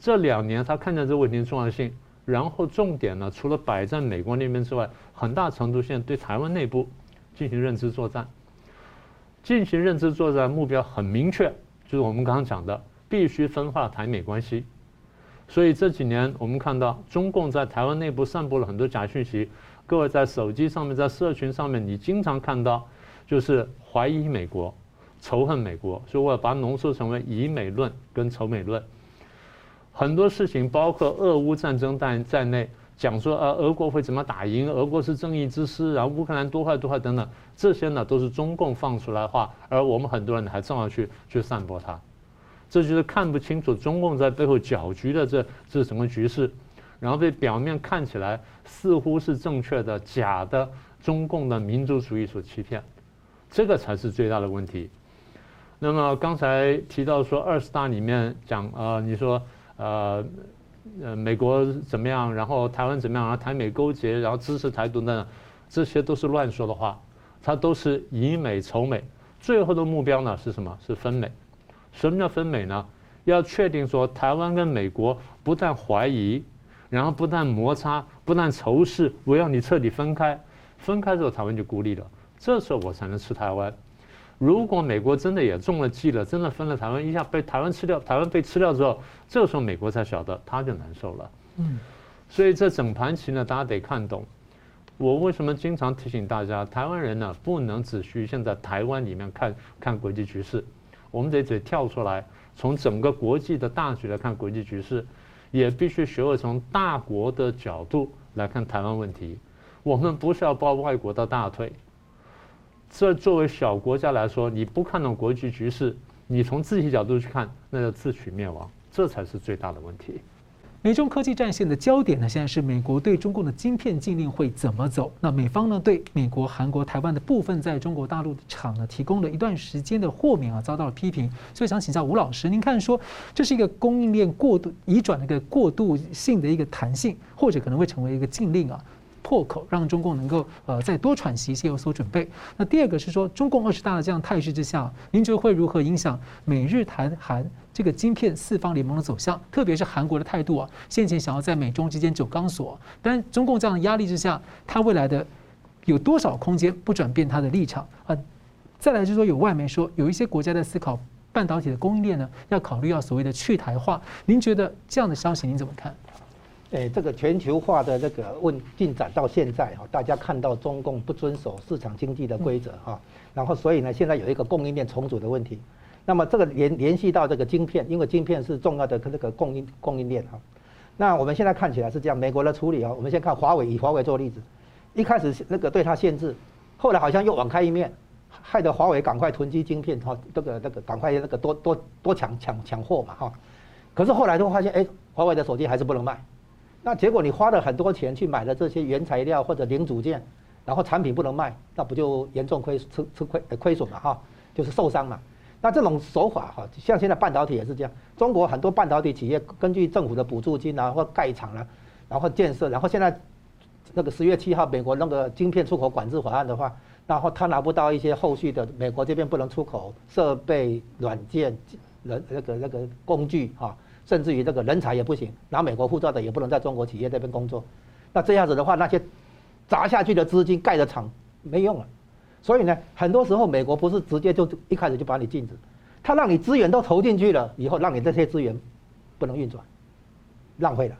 这两年，他看见这个问题的重要性，然后重点呢，除了摆在美国那边之外，很大程度现在对台湾内部。进行认知作战，进行认知作战目标很明确，就是我们刚刚讲的，必须分化台美关系。所以这几年我们看到中共在台湾内部散布了很多假讯息。各位在手机上面，在社群上面，你经常看到就是怀疑美国、仇恨美国，所以我要把它浓缩成为以美论跟仇美论。很多事情，包括俄乌战争在在内，讲说呃俄国会怎么打赢，俄国是正义之师，然后乌克兰多坏多坏等等，这些呢都是中共放出来的话，而我们很多人还正要去去散播它，这就是看不清楚中共在背后搅局的这这整个局势。然后被表面看起来似乎是正确的假的中共的民族主义所欺骗，这个才是最大的问题。那么刚才提到说二十大里面讲呃，你说呃呃美国怎么样，然后台湾怎么样，然后台美勾结，然后支持台独等等，这些都是乱说的话，它都是以美仇美，最后的目标呢是什么？是分美。什么叫分美呢？要确定说台湾跟美国不但怀疑。然后不但摩擦，不但仇视，我要你彻底分开。分开之后，台湾就孤立了。这时候我才能吃台湾。如果美国真的也中了计了，真的分了台湾，一下被台湾吃掉，台湾被吃掉之后，这个时候美国才晓得，他就难受了。嗯。所以这整盘棋呢，大家得看懂。我为什么经常提醒大家，台湾人呢，不能只局限在台湾里面看看国际局势，我们得得跳出来，从整个国际的大局来看国际局势。也必须学会从大国的角度来看台湾问题。我们不是要抱外国的大腿。这作为小国家来说，你不看懂国际局势，你从自己角度去看，那叫自取灭亡，这才是最大的问题。美中科技战线的焦点呢，现在是美国对中共的晶片禁令会怎么走？那美方呢，对美国、韩国、台湾的部分在中国大陆的厂呢，提供了一段时间的豁免啊，遭到了批评。所以想请教吴老师，您看说这是一个供应链过度移转的一个过渡性的一个弹性，或者可能会成为一个禁令啊？破口让中共能够呃再多喘息一些，有所准备。那第二个是说，中共二十大的这样态势之下，您觉得会如何影响美日台韩这个晶片四方联盟的走向？特别是韩国的态度啊，先前想要在美中之间走钢索，但中共这样的压力之下，它未来的有多少空间不转变它的立场啊？再来就是说，有外媒说有一些国家在思考半导体的供应链呢，要考虑要所谓的去台化。您觉得这样的消息您怎么看？哎，这个全球化的这个问进展到现在哈，大家看到中共不遵守市场经济的规则哈，然后所以呢，现在有一个供应链重组的问题。那么这个联联系到这个晶片，因为晶片是重要的这个供应供应链哈。那我们现在看起来是这样，美国的处理啊，我们先看华为，以华为做例子，一开始那个对它限制，后来好像又网开一面，害得华为赶快囤积晶片哈，这个这个赶快那个多多多抢抢抢货嘛哈。可是后来就发现，哎，华为的手机还是不能卖。那结果你花了很多钱去买了这些原材料或者零组件，然后产品不能卖，那不就严重亏吃吃亏亏损嘛哈，就是受伤嘛。那这种手法哈，像现在半导体也是这样，中国很多半导体企业根据政府的补助金啊或盖厂啊，然后建设，然后现在那个十月七号美国那个晶片出口管制法案的话，然后他拿不到一些后续的美国这边不能出口设备、软件、人那个那个工具哈。甚至于这个人才也不行，拿美国护照的也不能在中国企业这边工作。那这样子的话，那些砸下去的资金盖的厂没用了。所以呢，很多时候美国不是直接就一开始就把你禁止，他让你资源都投进去了，以后让你这些资源不能运转，浪费了。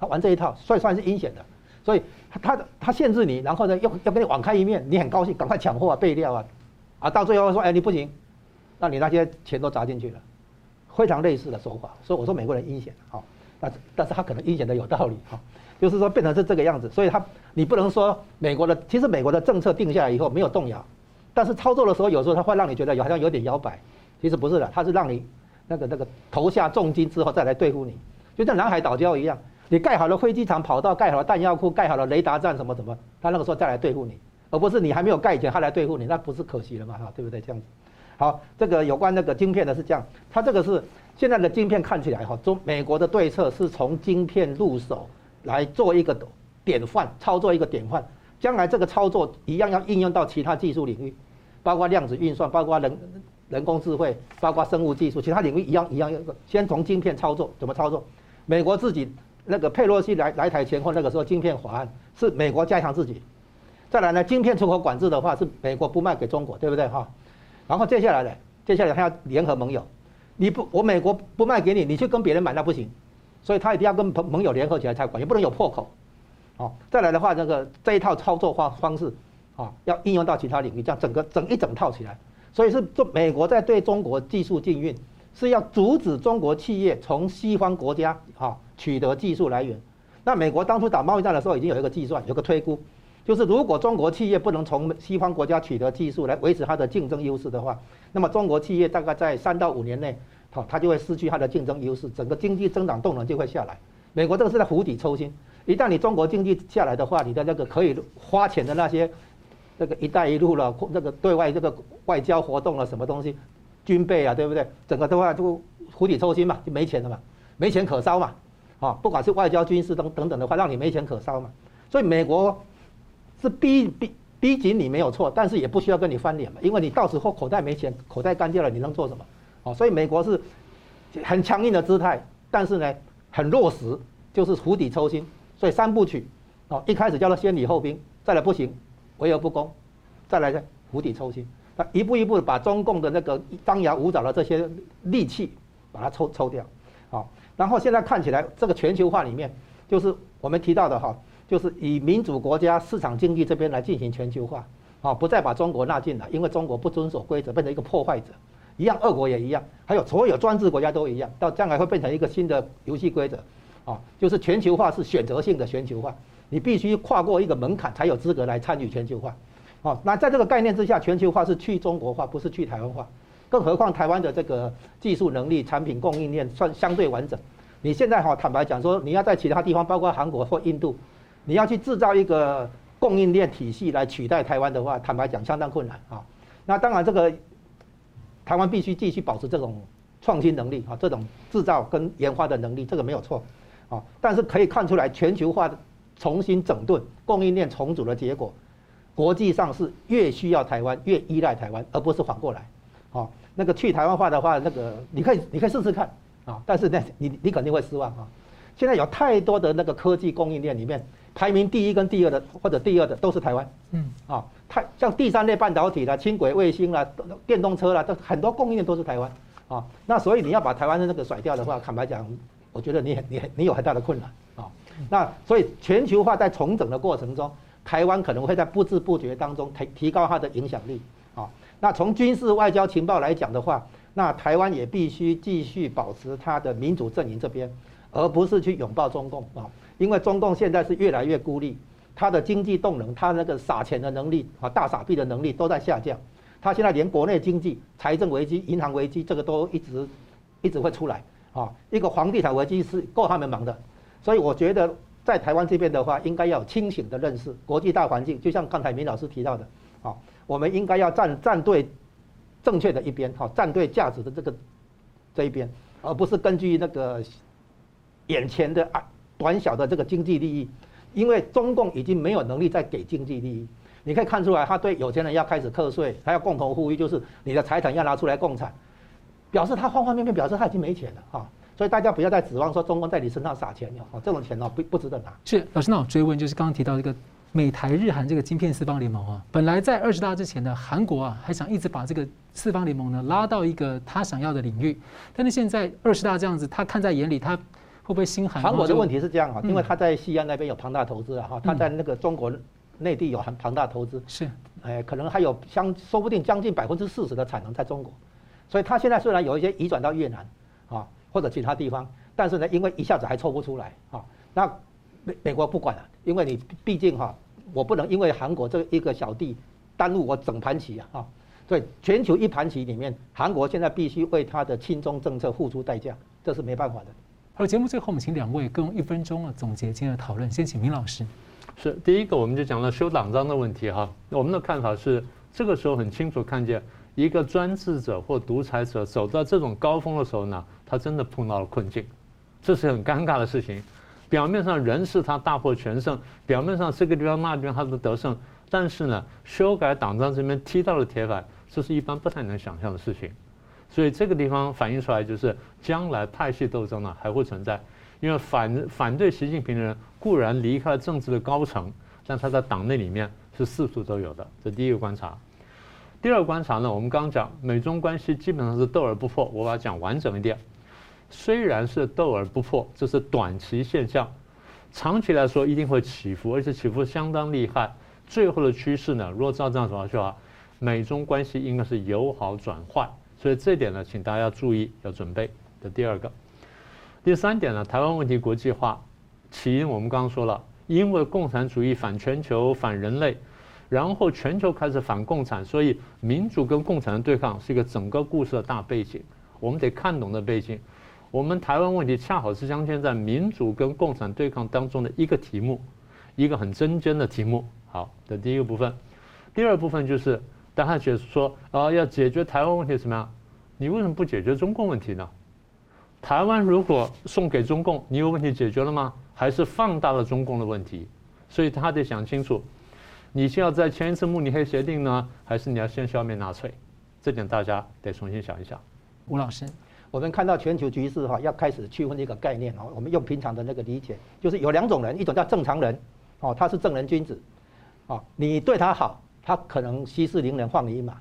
他玩这一套，算算是阴险的。所以他他他限制你，然后呢又要给你网开一面，你很高兴，赶快抢货啊备料啊，啊到最后说哎你不行，那你那些钱都砸进去了。非常类似的手法，所以我说美国人阴险哈，但是但是他可能阴险的有道理哈，就是说变成是这个样子，所以他你不能说美国的，其实美国的政策定下来以后没有动摇，但是操作的时候有时候他会让你觉得有好像有点摇摆，其实不是的，他是让你那个那个投下重金之后再来对付你，就像南海岛礁一样，你盖好了飞机场跑道，盖好了弹药库，盖好了雷达站什么什么，他那个时候再来对付你，而不是你还没有盖以前他来对付你，那不是可惜了嘛哈，对不对？这样子？好，这个有关那个晶片的是这样，它这个是现在的晶片看起来哈，中美国的对策是从晶片入手来做一个典范，操作一个典范，将来这个操作一样要应用到其他技术领域，包括量子运算，包括人人工智慧，包括生物技术，其他领域一样一样要先从晶片操作，怎么操作？美国自己那个佩洛西来来台前后那个时候，晶片法案是美国加强自己，再来呢，晶片出口管制的话是美国不卖给中国，对不对哈？然后接下来呢，接下来他要联合盟友，你不，我美国不卖给你，你去跟别人买那不行，所以他一定要跟盟盟友联合起来才管，也不能有破口。哦，再来的话，这个这一套操作方方式，啊，要应用到其他领域，这样整个整一整套起来。所以是做美国在对中国技术禁运，是要阻止中国企业从西方国家啊取得技术来源。那美国当初打贸易战的时候，已经有一个计算，有个推估。就是如果中国企业不能从西方国家取得技术来维持它的竞争优势的话，那么中国企业大概在三到五年内，好，它就会失去它的竞争优势，整个经济增长动能就会下来。美国这个是在釜底抽薪，一旦你中国经济下来的话，你的那个可以花钱的那些，那个“一带一路”了，那个对外这个外交活动了，什么东西，军备啊，对不对？整个的话就釜底抽薪嘛，就没钱了嘛，没钱可烧嘛，啊，不管是外交、军事等等等的话，让你没钱可烧嘛，所以美国。是逼逼逼紧你没有错，但是也不需要跟你翻脸嘛，因为你到时候口袋没钱，口袋干掉了，你能做什么？哦，所以美国是很强硬的姿态，但是呢，很落实，就是釜底抽薪。所以三部曲，哦，一开始叫做先礼后兵，再来不行，围而不攻，再来呢釜底抽薪，那一步一步的把中共的那个张牙舞爪的这些利器把它抽抽掉，好，然后现在看起来这个全球化里面，就是我们提到的哈。就是以民主国家市场经济这边来进行全球化，啊，不再把中国纳进来，因为中国不遵守规则，变成一个破坏者，一样，俄国也一样，还有所有专制国家都一样，到将来会变成一个新的游戏规则，啊，就是全球化是选择性的全球化，你必须跨过一个门槛才有资格来参与全球化，啊，那在这个概念之下，全球化是去中国化，不是去台湾化，更何况台湾的这个技术能力、产品供应链算相对完整，你现在哈坦白讲说，你要在其他地方，包括韩国或印度。你要去制造一个供应链体系来取代台湾的话，坦白讲相当困难啊。那当然，这个台湾必须继续保持这种创新能力啊，这种制造跟研发的能力，这个没有错啊。但是可以看出来，全球化重新整顿、供应链重组的结果，国际上是越需要台湾，越依赖台湾，而不是反过来。啊，那个去台湾化的话，那个你可以你可以试试看啊，但是呢，你你肯定会失望啊。现在有太多的那个科技供应链里面。排名第一跟第二的，或者第二的都是台湾，嗯啊，它像第三类半导体啦、轻轨卫星啦、电动车啦，都很多供应链都是台湾啊。那所以你要把台湾的那个甩掉的话，坦白讲，我觉得你你你有很大的困难啊。那所以全球化在重整的过程中，台湾可能会在不知不觉当中提提高它的影响力啊。那从军事、外交、情报来讲的话，那台湾也必须继续保持它的民主阵营这边，而不是去拥抱中共啊。因为中共现在是越来越孤立，它的经济动能，它那个撒钱的能力啊，大撒币的能力都在下降。它现在连国内经济、财政危机、银行危机，这个都一直一直会出来啊。一个房地产危机是够他们忙的，所以我觉得在台湾这边的话，应该要有清醒的认识国际大环境。就像刚才明老师提到的啊，我们应该要站站对正确的一边，哈，站对价值的这个这一边，而不是根据那个眼前的啊。短小的这个经济利益，因为中共已经没有能力再给经济利益，你可以看出来，他对有钱人要开始课税，他要共同富裕，就是你的财产要拿出来共产，表示他方方面面表示他已经没钱了哈，所以大家不要再指望说中共在你身上撒钱了，这种钱呢不不值得拿。是老师，那我追问就是刚刚提到这个美台日韩这个晶片四方联盟啊，本来在二十大之前呢，韩国啊还想一直把这个四方联盟呢拉到一个他想要的领域，但是现在二十大这样子，他看在眼里，他。会不会心寒？韩国的问题是这样啊，因为他在西安那边有庞大投资啊哈，他在那个中国内地有很庞大投资，是，哎，可能还有相说不定将近百分之四十的产能在中国，所以他现在虽然有一些移转到越南啊或者其他地方，但是呢，因为一下子还抽不出来啊，那美美国不管了，因为你毕竟哈，我不能因为韩国这一个小弟耽误我整盘棋啊啊，所以全球一盘棋里面，韩国现在必须为他的亲中政策付出代价，这是没办法的。好，节目最后我们请两位各用一分钟啊总结今天的讨论。先请明老师。是第一个，我们就讲了修党章的问题哈。我们的看法是，这个时候很清楚看见一个专制者或独裁者走到这种高峰的时候呢，他真的碰到了困境，这是很尴尬的事情。表面上人是他大获全胜，表面上这个地方那地方他的得胜，但是呢，修改党章这边踢到了铁板，这是一般不太能想象的事情。所以这个地方反映出来就是，将来派系斗争呢还会存在，因为反反对习近平的人固然离开了政治的高层，但他在党内里面是四处都有的。这第一个观察。第二个观察呢，我们刚刚讲美中关系基本上是斗而不破，我把它讲完整一点。虽然是斗而不破，这是短期现象，长期来说一定会起伏，而且起伏相当厉害。最后的趋势呢，如果照这样走下去的话，美中关系应该是由好转坏。所以这点呢，请大家注意，要准备。这第二个，第三点呢，台湾问题国际化起因我们刚刚说了，因为共产主义反全球、反人类，然后全球开始反共产，所以民主跟共产的对抗是一个整个故事的大背景。我们得看懂的背景。我们台湾问题恰好是镶嵌在民主跟共产对抗当中的一个题目，一个很针尖的题目。好的，第一个部分，第二部分就是但他解释说啊，要解决台湾问题怎么样？你为什么不解决中共问题呢？台湾如果送给中共，你有问题解决了吗？还是放大了中共的问题？所以他得想清楚，你是要再签一次慕尼黑协定呢，还是你要先消灭纳粹？这点大家得重新想一想。吴老师。我们看到全球局势哈，要开始区分一个概念哦。我们用平常的那个理解，就是有两种人，一种叫正常人，哦，他是正人君子，哦，你对他好，他可能息事宁人放你一马；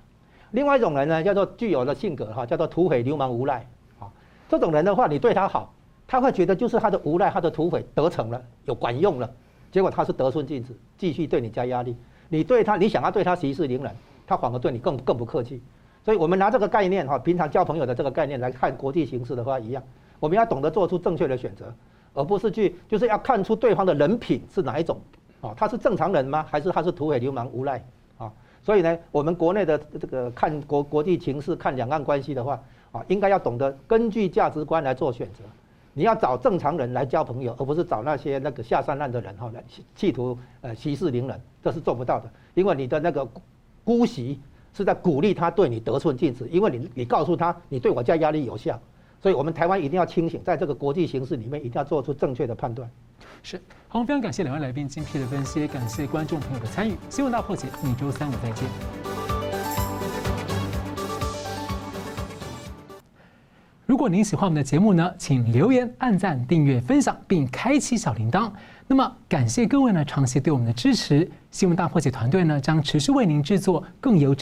另外一种人呢，叫做具有的性格哈，叫做土匪流氓无赖，啊，这种人的话，你对他好，他会觉得就是他的无赖，他的土匪得逞了，有管用了，结果他是得寸进尺，继续对你加压力。你对他，你想要对他息事宁人，他反而对你更更不客气。所以我们拿这个概念哈，平常交朋友的这个概念来看国际形势的话，一样，我们要懂得做出正确的选择，而不是去就是要看出对方的人品是哪一种，啊，他是正常人吗？还是他是土匪流氓无赖？所以呢，我们国内的这个看国国际形势、看两岸关系的话，啊，应该要懂得根据价值观来做选择。你要找正常人来交朋友，而不是找那些那个下三滥的人哈，来企图呃息事宁人，这是做不到的，因为你的那个姑息。是在鼓励他对你得寸进尺，因为你你告诉他你对我加压力有效，所以我们台湾一定要清醒，在这个国际形势里面一定要做出正确的判断。是，好，非常感谢两位来宾精辟的分析，感谢观众朋友的参与。新闻大破解，每周三五再见。如果您喜欢我们的节目呢，请留言、按赞、订阅、分享，并开启小铃铛。那么，感谢各位呢长期对我们的支持。新闻大破解团队呢将持续为您制作更优质